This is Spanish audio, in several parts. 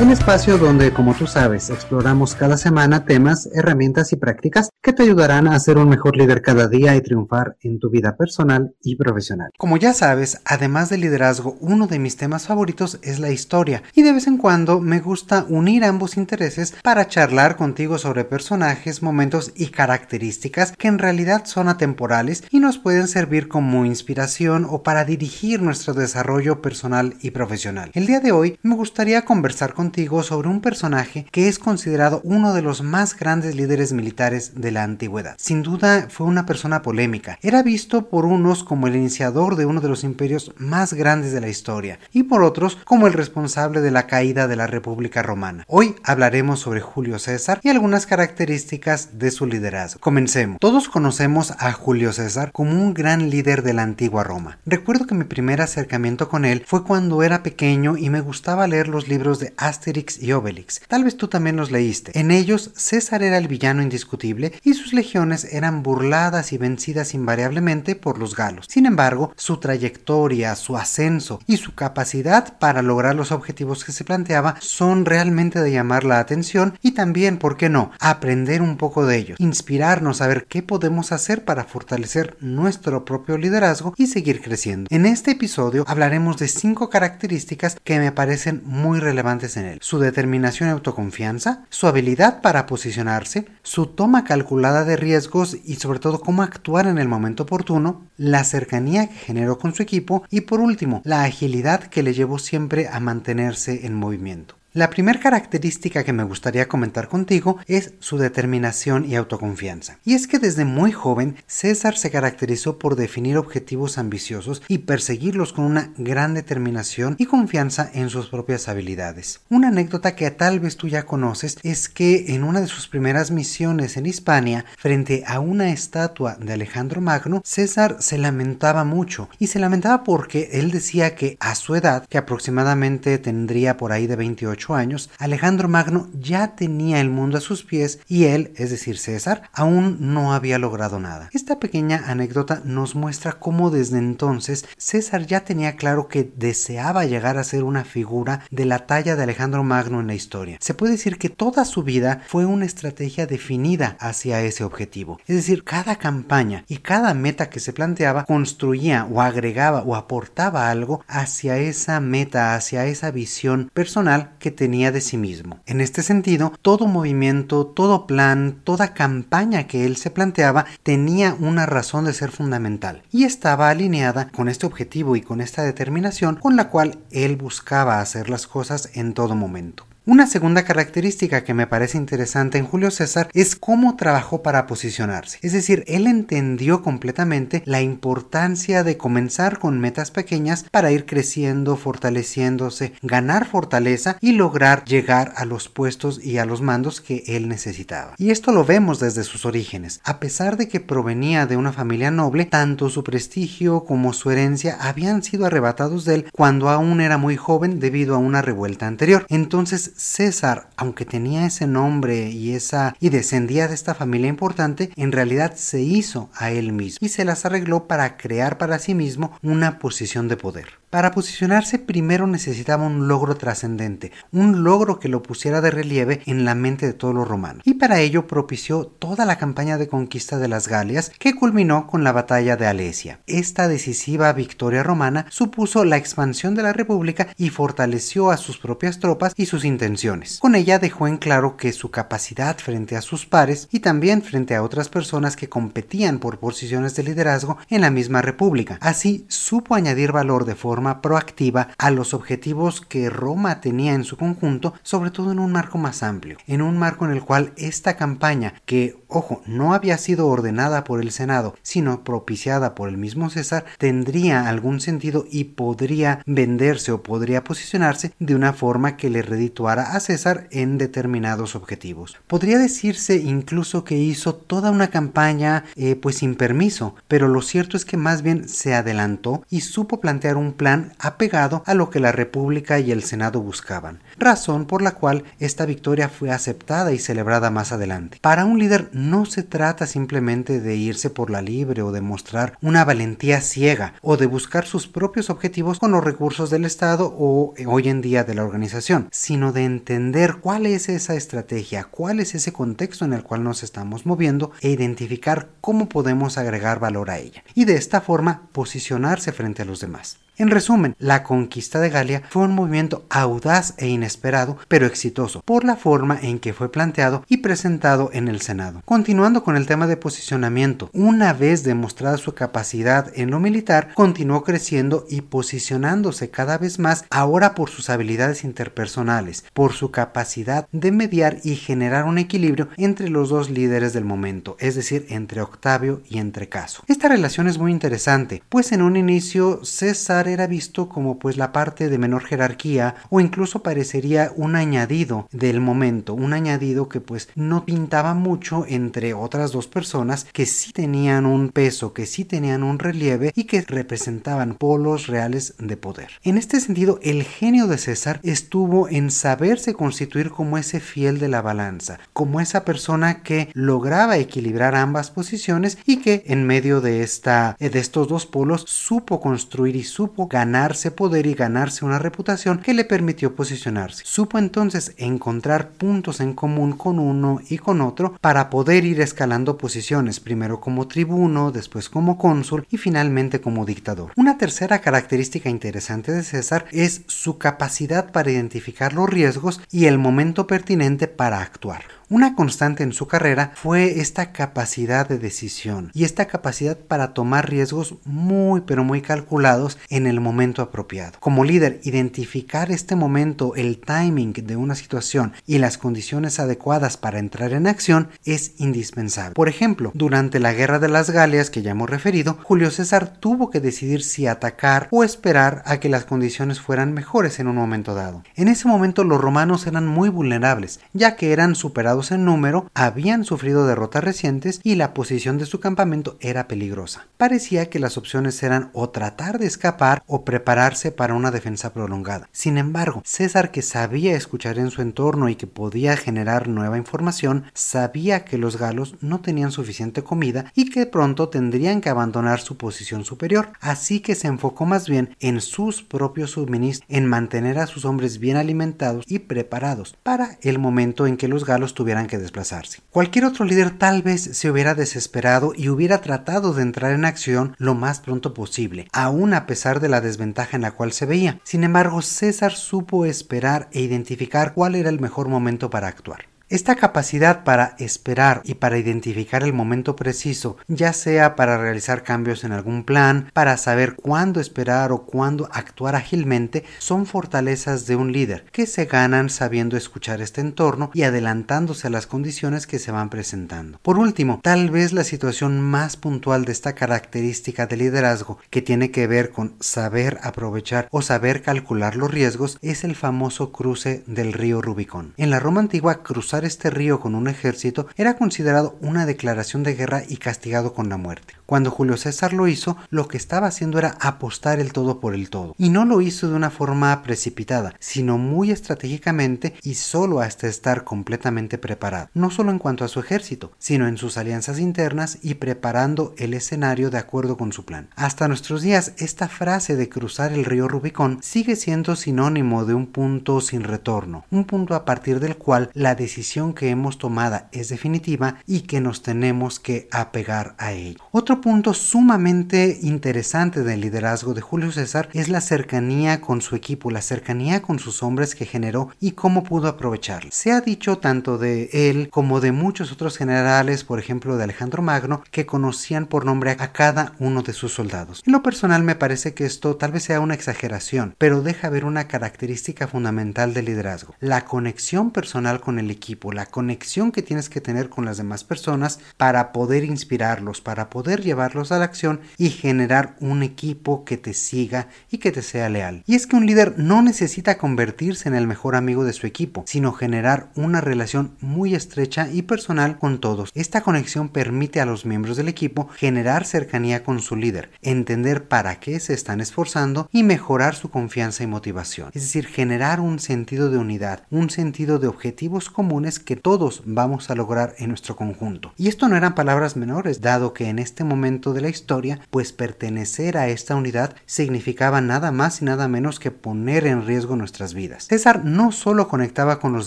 un espacio donde, como tú sabes, exploramos cada semana temas, herramientas y prácticas que te ayudarán a ser un mejor líder cada día y triunfar en tu vida personal y profesional. Como ya sabes, además del liderazgo, uno de mis temas favoritos es la historia y de vez en cuando me gusta unir ambos intereses para charlar contigo sobre personajes, momentos y características que en realidad son atemporales y nos pueden servir como inspiración o para dirigir nuestro desarrollo personal y profesional. El día de hoy me gustaría conversar con sobre un personaje que es considerado uno de los más grandes líderes militares de la antigüedad. Sin duda fue una persona polémica. Era visto por unos como el iniciador de uno de los imperios más grandes de la historia y por otros como el responsable de la caída de la República Romana. Hoy hablaremos sobre Julio César y algunas características de su liderazgo. Comencemos. Todos conocemos a Julio César como un gran líder de la antigua Roma. Recuerdo que mi primer acercamiento con él fue cuando era pequeño y me gustaba leer los libros de Asterix y Obelix. Tal vez tú también los leíste. En ellos, César era el villano indiscutible y sus legiones eran burladas y vencidas invariablemente por los galos. Sin embargo, su trayectoria, su ascenso y su capacidad para lograr los objetivos que se planteaba son realmente de llamar la atención y también, ¿por qué no?, aprender un poco de ellos, inspirarnos a ver qué podemos hacer para fortalecer nuestro propio liderazgo y seguir creciendo. En este episodio hablaremos de cinco características que me parecen muy relevantes en su determinación y autoconfianza, su habilidad para posicionarse, su toma calculada de riesgos y sobre todo cómo actuar en el momento oportuno, la cercanía que generó con su equipo y por último, la agilidad que le llevó siempre a mantenerse en movimiento. La primera característica que me gustaría comentar contigo es su determinación y autoconfianza. Y es que desde muy joven César se caracterizó por definir objetivos ambiciosos y perseguirlos con una gran determinación y confianza en sus propias habilidades. Una anécdota que tal vez tú ya conoces es que en una de sus primeras misiones en Hispania, frente a una estatua de Alejandro Magno, César se lamentaba mucho y se lamentaba porque él decía que a su edad, que aproximadamente tendría por ahí de 28 años, Alejandro Magno ya tenía el mundo a sus pies y él, es decir César, aún no había logrado nada. Esta pequeña anécdota nos muestra cómo desde entonces César ya tenía claro que deseaba llegar a ser una figura de la talla de Alejandro Magno en la historia. Se puede decir que toda su vida fue una estrategia definida hacia ese objetivo. Es decir, cada campaña y cada meta que se planteaba construía o agregaba o aportaba algo hacia esa meta, hacia esa visión personal que tenía de sí mismo. En este sentido, todo movimiento, todo plan, toda campaña que él se planteaba tenía una razón de ser fundamental y estaba alineada con este objetivo y con esta determinación con la cual él buscaba hacer las cosas en todo momento. Una segunda característica que me parece interesante en Julio César es cómo trabajó para posicionarse. Es decir, él entendió completamente la importancia de comenzar con metas pequeñas para ir creciendo, fortaleciéndose, ganar fortaleza y lograr llegar a los puestos y a los mandos que él necesitaba. Y esto lo vemos desde sus orígenes. A pesar de que provenía de una familia noble, tanto su prestigio como su herencia habían sido arrebatados de él cuando aún era muy joven debido a una revuelta anterior. Entonces César, aunque tenía ese nombre y esa y descendía de esta familia importante, en realidad se hizo a él mismo y se las arregló para crear para sí mismo una posición de poder. Para posicionarse primero necesitaba un logro trascendente, un logro que lo pusiera de relieve en la mente de todos los romanos, y para ello propició toda la campaña de conquista de las Galias que culminó con la batalla de Alesia. Esta decisiva victoria romana supuso la expansión de la república y fortaleció a sus propias tropas y sus intenciones. Con ella dejó en claro que su capacidad frente a sus pares y también frente a otras personas que competían por posiciones de liderazgo en la misma república. Así supo añadir valor de forma proactiva a los objetivos que Roma tenía en su conjunto, sobre todo en un marco más amplio, en un marco en el cual esta campaña, que, ojo, no había sido ordenada por el Senado, sino propiciada por el mismo César, tendría algún sentido y podría venderse o podría posicionarse de una forma que le redituara a César en determinados objetivos. Podría decirse incluso que hizo toda una campaña eh, pues sin permiso, pero lo cierto es que más bien se adelantó y supo plantear un plan plan apegado a lo que la República y el Senado buscaban, razón por la cual esta victoria fue aceptada y celebrada más adelante. Para un líder no se trata simplemente de irse por la libre o de mostrar una valentía ciega o de buscar sus propios objetivos con los recursos del Estado o eh, hoy en día de la organización, sino de entender cuál es esa estrategia, cuál es ese contexto en el cual nos estamos moviendo e identificar cómo podemos agregar valor a ella y de esta forma posicionarse frente a los demás. En resumen, la conquista de Galia fue un movimiento audaz e inesperado, pero exitoso, por la forma en que fue planteado y presentado en el Senado. Continuando con el tema de posicionamiento, una vez demostrada su capacidad en lo militar, continuó creciendo y posicionándose cada vez más, ahora por sus habilidades interpersonales, por su capacidad de mediar y generar un equilibrio entre los dos líderes del momento, es decir, entre Octavio y entre Caso. Esta relación es muy interesante, pues en un inicio César era visto como pues la parte de menor jerarquía o incluso parecería un añadido del momento, un añadido que pues no pintaba mucho entre otras dos personas que sí tenían un peso, que sí tenían un relieve y que representaban polos reales de poder. En este sentido, el genio de César estuvo en saberse constituir como ese fiel de la balanza, como esa persona que lograba equilibrar ambas posiciones y que en medio de esta de estos dos polos supo construir y supo ganarse poder y ganarse una reputación que le permitió posicionarse. Supo entonces encontrar puntos en común con uno y con otro para poder ir escalando posiciones, primero como tribuno, después como cónsul y finalmente como dictador. Una tercera característica interesante de César es su capacidad para identificar los riesgos y el momento pertinente para actuar. Una constante en su carrera fue esta capacidad de decisión y esta capacidad para tomar riesgos muy pero muy calculados en el momento apropiado. Como líder, identificar este momento, el timing de una situación y las condiciones adecuadas para entrar en acción es indispensable. Por ejemplo, durante la guerra de las Galias que ya hemos referido, Julio César tuvo que decidir si atacar o esperar a que las condiciones fueran mejores en un momento dado. En ese momento los romanos eran muy vulnerables, ya que eran superados en número, habían sufrido derrotas recientes y la posición de su campamento era peligrosa. Parecía que las opciones eran o tratar de escapar o prepararse para una defensa prolongada. Sin embargo, César, que sabía escuchar en su entorno y que podía generar nueva información, sabía que los galos no tenían suficiente comida y que pronto tendrían que abandonar su posición superior, así que se enfocó más bien en sus propios suministros, en mantener a sus hombres bien alimentados y preparados para el momento en que los galos tuvieran que desplazarse. Cualquier otro líder tal vez se hubiera desesperado y hubiera tratado de entrar en acción lo más pronto posible, aun a pesar de la desventaja en la cual se veía. Sin embargo, César supo esperar e identificar cuál era el mejor momento para actuar. Esta capacidad para esperar y para identificar el momento preciso, ya sea para realizar cambios en algún plan, para saber cuándo esperar o cuándo actuar ágilmente, son fortalezas de un líder que se ganan sabiendo escuchar este entorno y adelantándose a las condiciones que se van presentando. Por último, tal vez la situación más puntual de esta característica de liderazgo que tiene que ver con saber aprovechar o saber calcular los riesgos es el famoso cruce del río Rubicón. En la Roma antigua cruzar este río con un ejército era considerado una declaración de guerra y castigado con la muerte. Cuando Julio César lo hizo, lo que estaba haciendo era apostar el todo por el todo. Y no lo hizo de una forma precipitada, sino muy estratégicamente y solo hasta estar completamente preparado. No solo en cuanto a su ejército, sino en sus alianzas internas y preparando el escenario de acuerdo con su plan. Hasta nuestros días, esta frase de cruzar el río Rubicón sigue siendo sinónimo de un punto sin retorno, un punto a partir del cual la decisión que hemos tomado es definitiva y que nos tenemos que apegar a ello. Otro punto sumamente interesante del liderazgo de Julio César es la cercanía con su equipo, la cercanía con sus hombres que generó y cómo pudo aprovecharlo. Se ha dicho tanto de él como de muchos otros generales, por ejemplo de Alejandro Magno, que conocían por nombre a cada uno de sus soldados. En lo personal me parece que esto tal vez sea una exageración, pero deja ver una característica fundamental del liderazgo, la conexión personal con el equipo equipo, la conexión que tienes que tener con las demás personas para poder inspirarlos, para poder llevarlos a la acción y generar un equipo que te siga y que te sea leal. Y es que un líder no necesita convertirse en el mejor amigo de su equipo, sino generar una relación muy estrecha y personal con todos. Esta conexión permite a los miembros del equipo generar cercanía con su líder, entender para qué se están esforzando y mejorar su confianza y motivación. Es decir, generar un sentido de unidad, un sentido de objetivos comunes que todos vamos a lograr en nuestro conjunto. Y esto no eran palabras menores, dado que en este momento de la historia, pues pertenecer a esta unidad significaba nada más y nada menos que poner en riesgo nuestras vidas. César no solo conectaba con los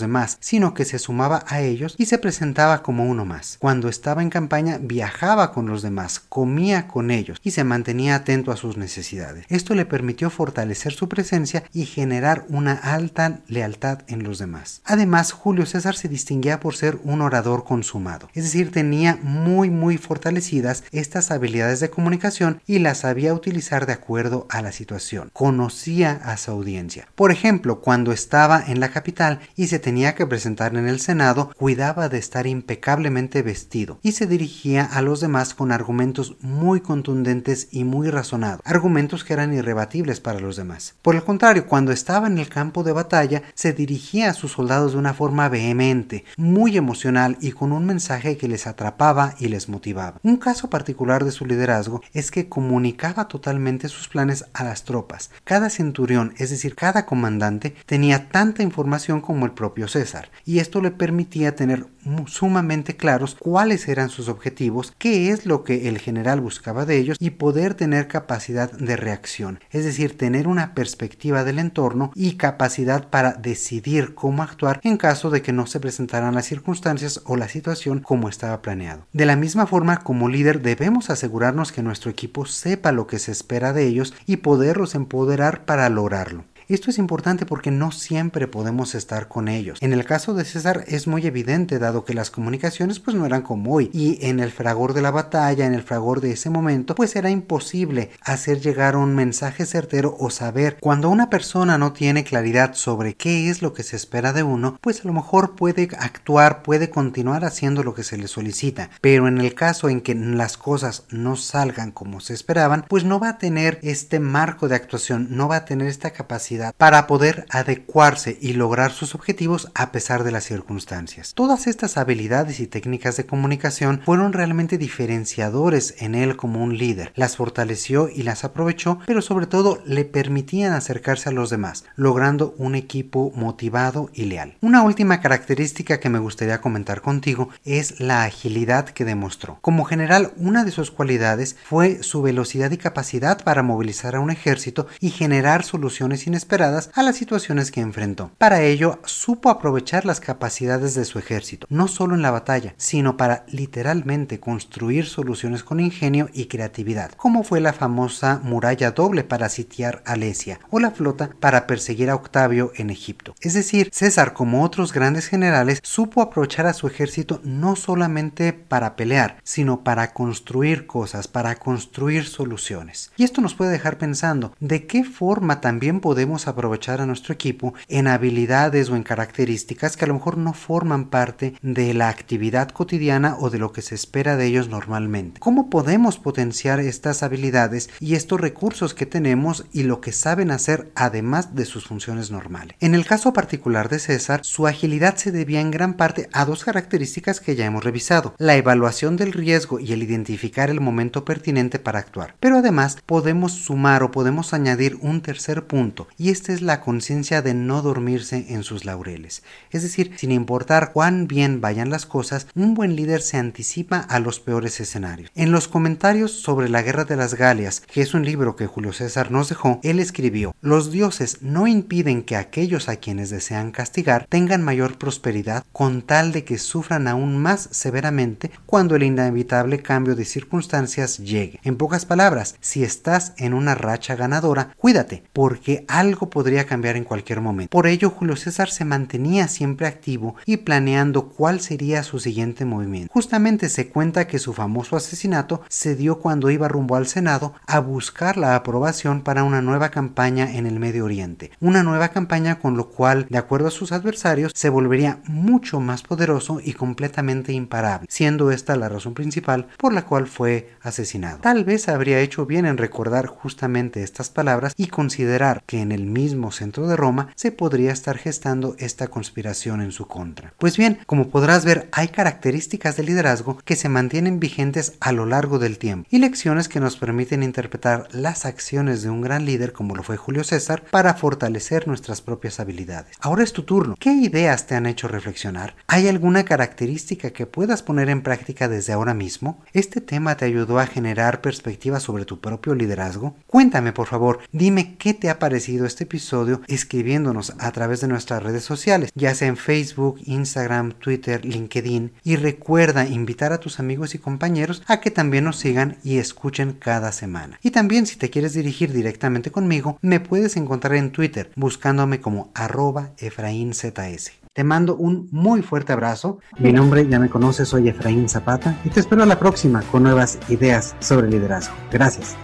demás, sino que se sumaba a ellos y se presentaba como uno más. Cuando estaba en campaña viajaba con los demás, comía con ellos y se mantenía atento a sus necesidades. Esto le permitió fortalecer su presencia y generar una alta lealtad en los demás. Además, Julio César se distinguía por ser un orador consumado, es decir, tenía muy muy fortalecidas estas habilidades de comunicación y las sabía utilizar de acuerdo a la situación. Conocía a su audiencia. Por ejemplo, cuando estaba en la capital y se tenía que presentar en el Senado, cuidaba de estar impecablemente vestido y se dirigía a los demás con argumentos muy contundentes y muy razonados, argumentos que eran irrebatibles para los demás. Por el contrario, cuando estaba en el campo de batalla, se dirigía a sus soldados de una forma vehemente, muy emocional y con un mensaje que les atrapaba y les motivaba. Un caso particular de su liderazgo es que comunicaba totalmente sus planes a las tropas. Cada centurión, es decir, cada comandante, tenía tanta información como el propio César, y esto le permitía tener sumamente claros cuáles eran sus objetivos, qué es lo que el general buscaba de ellos y poder tener capacidad de reacción, es decir, tener una perspectiva del entorno y capacidad para decidir cómo actuar en caso de que no se presentaran las circunstancias o la situación como estaba planeado. De la misma forma, como líder debemos asegurarnos que nuestro equipo sepa lo que se espera de ellos y poderlos empoderar para lograrlo. Esto es importante porque no siempre podemos estar con ellos. En el caso de César es muy evidente dado que las comunicaciones pues no eran como hoy. Y en el fragor de la batalla, en el fragor de ese momento pues era imposible hacer llegar un mensaje certero o saber. Cuando una persona no tiene claridad sobre qué es lo que se espera de uno pues a lo mejor puede actuar, puede continuar haciendo lo que se le solicita. Pero en el caso en que las cosas no salgan como se esperaban pues no va a tener este marco de actuación, no va a tener esta capacidad para poder adecuarse y lograr sus objetivos a pesar de las circunstancias. Todas estas habilidades y técnicas de comunicación fueron realmente diferenciadores en él como un líder. Las fortaleció y las aprovechó, pero sobre todo le permitían acercarse a los demás, logrando un equipo motivado y leal. Una última característica que me gustaría comentar contigo es la agilidad que demostró. Como general, una de sus cualidades fue su velocidad y capacidad para movilizar a un ejército y generar soluciones inesperadas esperadas a las situaciones que enfrentó. Para ello, supo aprovechar las capacidades de su ejército, no solo en la batalla, sino para literalmente construir soluciones con ingenio y creatividad, como fue la famosa muralla doble para sitiar Alesia o la flota para perseguir a Octavio en Egipto. Es decir, César, como otros grandes generales, supo aprovechar a su ejército no solamente para pelear, sino para construir cosas, para construir soluciones. Y esto nos puede dejar pensando, ¿de qué forma también podemos aprovechar a nuestro equipo en habilidades o en características que a lo mejor no forman parte de la actividad cotidiana o de lo que se espera de ellos normalmente. ¿Cómo podemos potenciar estas habilidades y estos recursos que tenemos y lo que saben hacer además de sus funciones normales? En el caso particular de César, su agilidad se debía en gran parte a dos características que ya hemos revisado, la evaluación del riesgo y el identificar el momento pertinente para actuar. Pero además podemos sumar o podemos añadir un tercer punto y esta es la conciencia de no dormirse en sus laureles. Es decir, sin importar cuán bien vayan las cosas, un buen líder se anticipa a los peores escenarios. En los comentarios sobre la Guerra de las Galias, que es un libro que Julio César nos dejó, él escribió, los dioses no impiden que aquellos a quienes desean castigar tengan mayor prosperidad con tal de que sufran aún más severamente cuando el inevitable cambio de circunstancias llegue. En pocas palabras, si estás en una racha ganadora, cuídate, porque algo algo podría cambiar en cualquier momento. Por ello, Julio César se mantenía siempre activo y planeando cuál sería su siguiente movimiento. Justamente se cuenta que su famoso asesinato se dio cuando iba rumbo al Senado a buscar la aprobación para una nueva campaña en el Medio Oriente. Una nueva campaña con lo cual, de acuerdo a sus adversarios, se volvería mucho más poderoso y completamente imparable, siendo esta la razón principal por la cual fue asesinado. Tal vez habría hecho bien en recordar justamente estas palabras y considerar que en el mismo centro de Roma se podría estar gestando esta conspiración en su contra. Pues bien, como podrás ver, hay características de liderazgo que se mantienen vigentes a lo largo del tiempo y lecciones que nos permiten interpretar las acciones de un gran líder como lo fue Julio César para fortalecer nuestras propias habilidades. Ahora es tu turno. ¿Qué ideas te han hecho reflexionar? ¿Hay alguna característica que puedas poner en práctica desde ahora mismo? ¿Este tema te ayudó a generar perspectivas sobre tu propio liderazgo? Cuéntame por favor, dime qué te ha parecido este episodio escribiéndonos a través de nuestras redes sociales, ya sea en Facebook, Instagram, Twitter, LinkedIn y recuerda invitar a tus amigos y compañeros a que también nos sigan y escuchen cada semana. Y también si te quieres dirigir directamente conmigo, me puedes encontrar en Twitter buscándome como arroba EfraínZS. Te mando un muy fuerte abrazo. Mi nombre ya me conoces, soy Efraín Zapata y te espero a la próxima con nuevas ideas sobre liderazgo. Gracias.